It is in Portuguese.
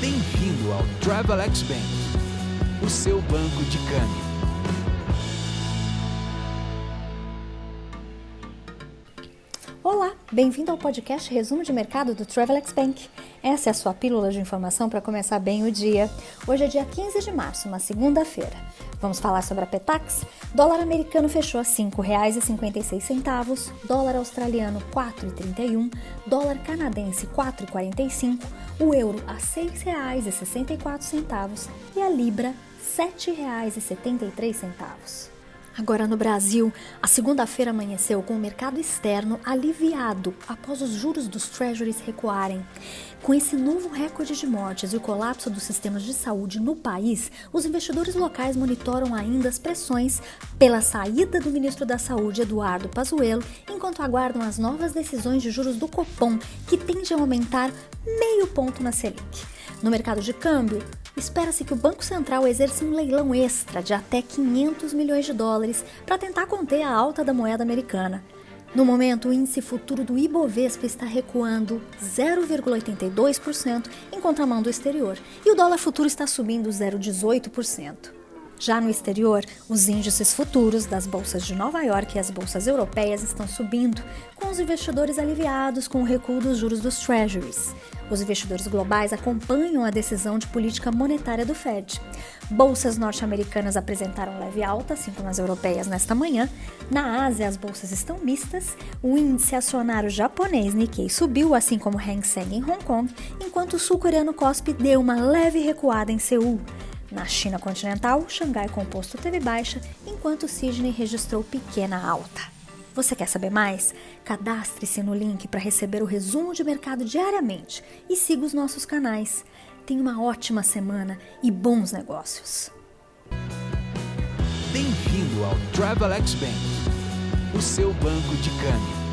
Bem-vindo ao Travelex Bank, o seu banco de câmbio. Olá, bem-vindo ao podcast Resumo de Mercado do Travelex Bank. Essa é a sua pílula de informação para começar bem o dia. Hoje é dia 15 de março, uma segunda-feira. Vamos falar sobre a Petax? Dólar americano fechou a R$ 5,56, dólar australiano R$ 4,31, dólar canadense R$ 4,45, o euro a R$ 6,64 e a libra R$ 7,73. Agora no Brasil, a segunda-feira amanheceu com o mercado externo aliviado após os juros dos treasuries recuarem. Com esse novo recorde de mortes e o colapso dos sistemas de saúde no país, os investidores locais monitoram ainda as pressões pela saída do ministro da Saúde, Eduardo Pazuello, enquanto aguardam as novas decisões de juros do Copom, que tendem a aumentar meio ponto na Selic. No mercado de câmbio, espera-se que o Banco Central exerça um leilão extra de até 500 milhões de dólares para tentar conter a alta da moeda americana. No momento, o índice futuro do Ibovespa está recuando 0,82% em contramão do exterior e o dólar futuro está subindo 0,18%. Já no exterior, os índices futuros das bolsas de Nova York e as bolsas europeias estão subindo, com os investidores aliviados com o recuo dos juros dos treasuries. Os investidores globais acompanham a decisão de política monetária do Fed. Bolsas norte-americanas apresentaram leve alta, assim como as europeias nesta manhã. Na Ásia, as bolsas estão mistas. O índice acionário japonês Nikkei subiu, assim como Hang Seng em Hong Kong, enquanto o sul-coreano Kospi deu uma leve recuada em Seul. Na China continental, Xangai Composto teve baixa, enquanto Sydney registrou pequena alta. Você quer saber mais? Cadastre-se no link para receber o resumo de mercado diariamente e siga os nossos canais. Tenha uma ótima semana e bons negócios. Bem-vindo ao Travelex Bank, o seu banco de câmbio.